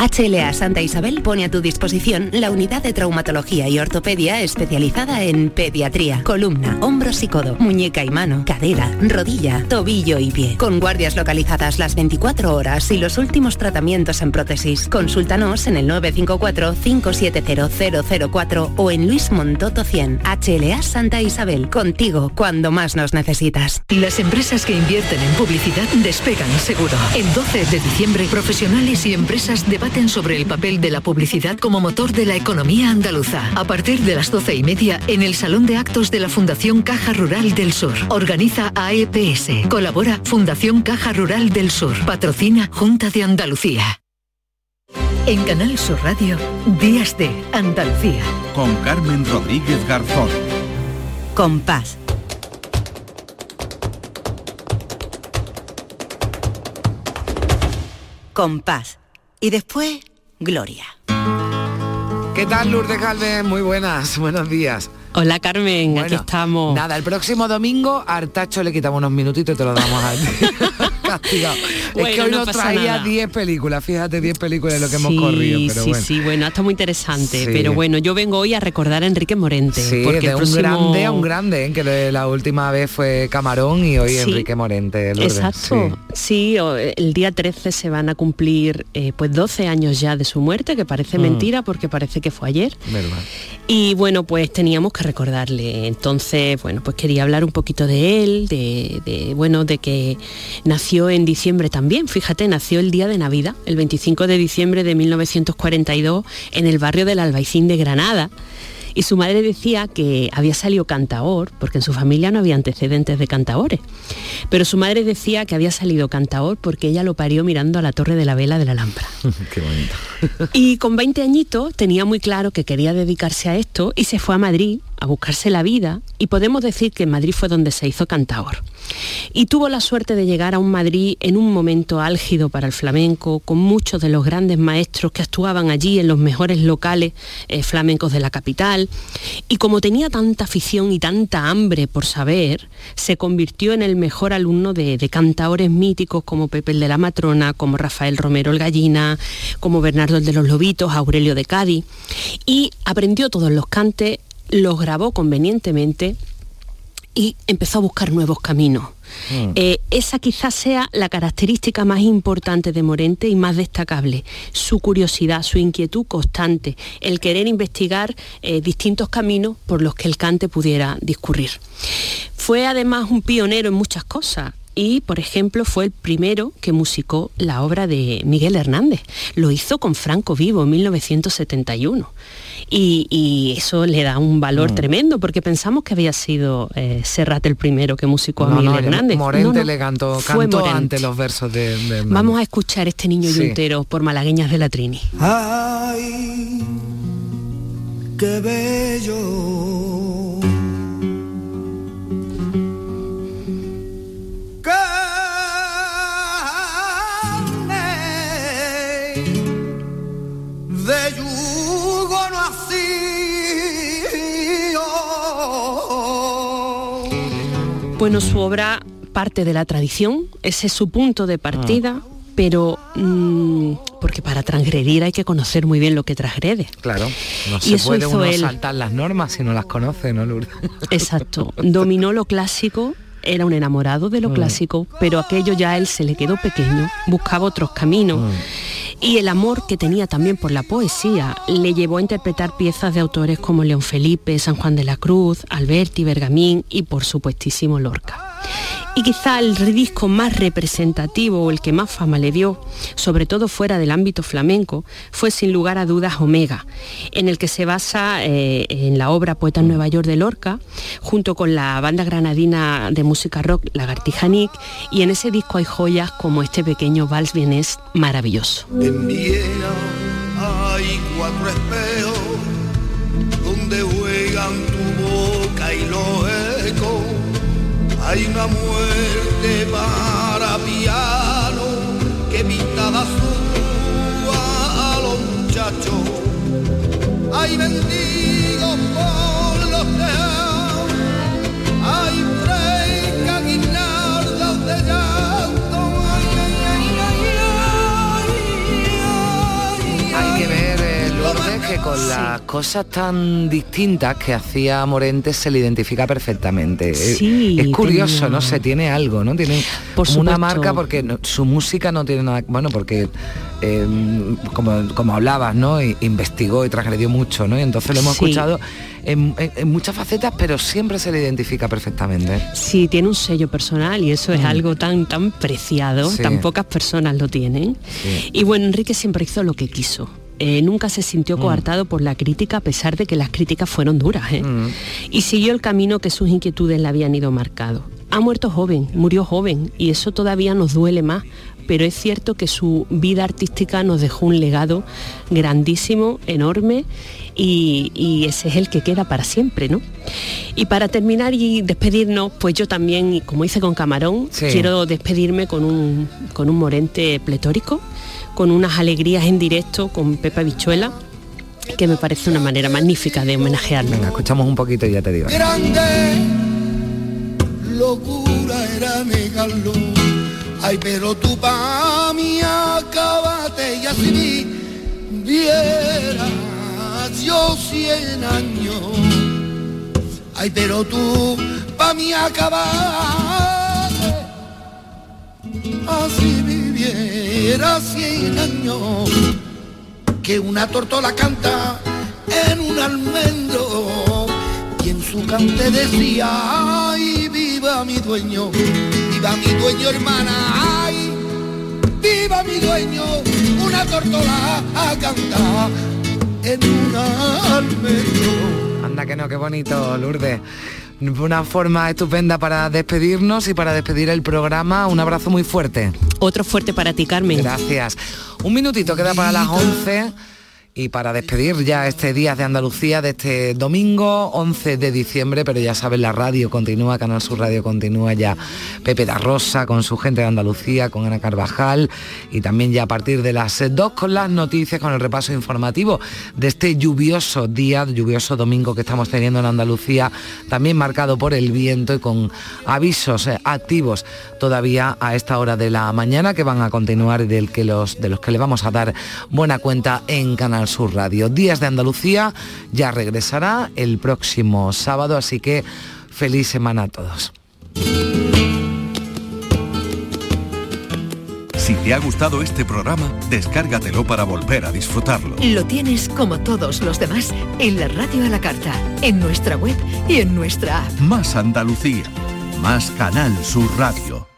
HLA Santa Isabel pone a tu disposición la unidad de traumatología y ortopedia especializada en pediatría, columna, hombros y codo, muñeca y mano, cadera, rodilla, tobillo y pie. Con guardias localizadas las 24 horas y los últimos tratamientos en prótesis. Consúltanos en el 954-570004 o en Luis Montoto 100. HLA Santa Isabel, contigo cuando más nos necesitas. Las empresas que invierten en publicidad despegan seguro. El 12 de diciembre, profesionales y empresas debaten sobre el papel de la publicidad como motor de la economía andaluza. A partir de las doce y media, en el Salón de Actos de la Fundación Caja Rural del Sur. Organiza AEPS. Colabora Fundación Caja Rural del Sur. Patrocina Junta de Andalucía. En Canal Sur Radio, Días de Andalucía. Con Carmen Rodríguez Garzón. Compás. Compás. Y después, Gloria. ¿Qué tal, Lourdes Galvez? Muy buenas, buenos días. Hola Carmen, aquí estamos. Nada, el próximo domingo Artacho le quitamos unos minutitos y te lo damos a ti. Castigado. es que hoy nos traía 10 películas, fíjate, 10 películas de lo que hemos corrido. Pero sí, bueno. sí, bueno, está muy interesante. Pero bueno, yo vengo hoy a recordar a Enrique Morente. Sí, porque de el un próximo- grande a un grande, ¿eh? que la última vez fue Camarón y hoy. Enrique Morente. Lourdes. Exacto, sí. o- el día 13 se van a cumplir eh, pues 12 años ya de su muerte, que parece Mm. mentira porque parece que fue ayer. Verdad. Y bueno, pues teníamos que recordarle. Entonces, bueno, pues quería hablar un poquito de él, de, de, bueno, de que nació en diciembre también. Fíjate, nació el día de Navidad, el 25 de diciembre de 1942, en el barrio del Albaicín de Granada. Y su madre decía que había salido cantaor, porque en su familia no había antecedentes de cantaores. Pero su madre decía que había salido cantaor porque ella lo parió mirando a la torre de la vela de la Alhambra. Qué bonito. Y con 20 añitos tenía muy claro que quería dedicarse a esto y se fue a Madrid a buscarse la vida y podemos decir que en Madrid fue donde se hizo cantaor. Y tuvo la suerte de llegar a un Madrid en un momento álgido para el flamenco, con muchos de los grandes maestros que actuaban allí en los mejores locales eh, flamencos de la capital. Y como tenía tanta afición y tanta hambre por saber, se convirtió en el mejor alumno de, de cantaores míticos como Pepe el de la Matrona, como Rafael Romero el Gallina, como Bernardo el de los Lobitos, Aurelio de Cádiz. Y aprendió todos los cantes, los grabó convenientemente y empezó a buscar nuevos caminos. Eh, esa quizás sea la característica más importante de Morente y más destacable, su curiosidad, su inquietud constante, el querer investigar eh, distintos caminos por los que el cante pudiera discurrir. Fue además un pionero en muchas cosas. Y, por ejemplo, fue el primero que musicó la obra de Miguel Hernández. Lo hizo con Franco Vivo en 1971. Y, y eso le da un valor Mm. tremendo, porque pensamos que había sido eh, Serrat el primero que musicó a Miguel no, Hernández. Morente No, no, le cantó, fue cantó Morente. ante los versos de. Vamos a escuchar este niño Sí. yuntero por Malagueñas de la Trini. Ay, qué bello. Carne de Bueno, su obra parte de la tradición, ese es su punto de partida, pero mm, porque para transgredir hay que conocer muy bien lo que transgrede. Claro, no Y se eso puede hizo uno él. saltar las normas si no las conoce, ¿no, Lourdes? Exacto. Dominó lo clásico, era un enamorado de lo Mm. clásico, pero aquello ya a él se le quedó pequeño, buscaba otros caminos. Y el amor que tenía también por la poesía le llevó a interpretar piezas de autores como León Felipe, San Juan de la Cruz, Alberti, Bergamín y por supuestísimo Lorca. Y quizá el disco más representativo o el que más fama le dio, sobre todo fuera del ámbito flamenco, fue sin lugar a dudas Omega, en el que se basa eh, en la obra Poeta en Nueva York de Lorca, junto con la banda granadina de música rock Lagartija Nick, y en ese disco hay joyas como este pequeño vals vienés maravilloso. En Viena hay cuatro espejos donde juegan tu boca y los ecos. Hay una muerte para piano que pintada su a los muchachos. Hay mendigos por los tejados, las cosas tan distintas que hacía Morente se le identifica perfectamente. Es- Sí, es curioso, tenía- no sé, tiene algo, ¿no? Tiene Por como una marca porque no- su música no tiene nada, bueno, porque eh, como, como hablabas, ¿no? Investigó y transgredió mucho, ¿no? Y entonces lo hemos Sí. escuchado en, en- en muchas facetas, pero siempre se le identifica perfectamente. Sí, tiene un sello personal y eso es Mm. algo tan tan preciado, tan pocas personas lo tienen. Y bueno, Enrique siempre hizo lo que quiso. Eh, nunca se sintió Mm. coartado por la crítica a pesar de que las críticas fueron duras. ¿eh? Mm. Y siguió el camino que sus inquietudes le habían ido marcado. Ha muerto joven, murió joven y eso todavía nos duele más, pero es cierto que su vida artística nos dejó un legado grandísimo, enorme y, y ese es el que queda para siempre, ¿no? Y para terminar y despedirnos, pues yo también, como hice con Camarón, Sí. quiero despedirme con un, con un morente pletórico, con unas alegrías en directo con Pepa Bichuela, que me parece una manera magnífica de homenajearlo. Venga, escuchamos un poquito y ya te digo. grande locura era negarlo ay pero tú pa' mí acabaste y así vieras yo cien años ay pero tú pa' mí acabaste así viviera cien años que una tortola canta en un almendro y en su cante decía ay viva mi dueño viva mi dueño hermana ay viva mi dueño una tortola a cantar en un almendro Anda que no, qué bonito, Lourdes. Una forma estupenda para despedirnos y para despedir el programa. Un abrazo muy fuerte. Otro fuerte para ti, Carmen. Gracias. Un minutito queda para las 11 y para despedir ya este día de Andalucía de este domingo 11 de diciembre, pero ya saben, la radio continúa, Canal Sur Radio continúa ya. Pepe da Rosa con su gente de Andalucía, con Ana Carvajal y también ya a partir de las 2 con las noticias, con el repaso informativo de este lluvioso día, lluvioso domingo que estamos teniendo en Andalucía, también marcado por el viento y con avisos eh, activos todavía a esta hora de la mañana que van a continuar y los, de los que le vamos a dar buena cuenta en Canal Sur Radio. Días de Andalucía ya regresará el próximo sábado, así que feliz semana a todos. Si te ha gustado este programa, descárgatelo para volver a disfrutarlo. Lo tienes como todos los demás en la radio a la carta, en nuestra web y en nuestra app. Más Andalucía, más Canal Sur Radio.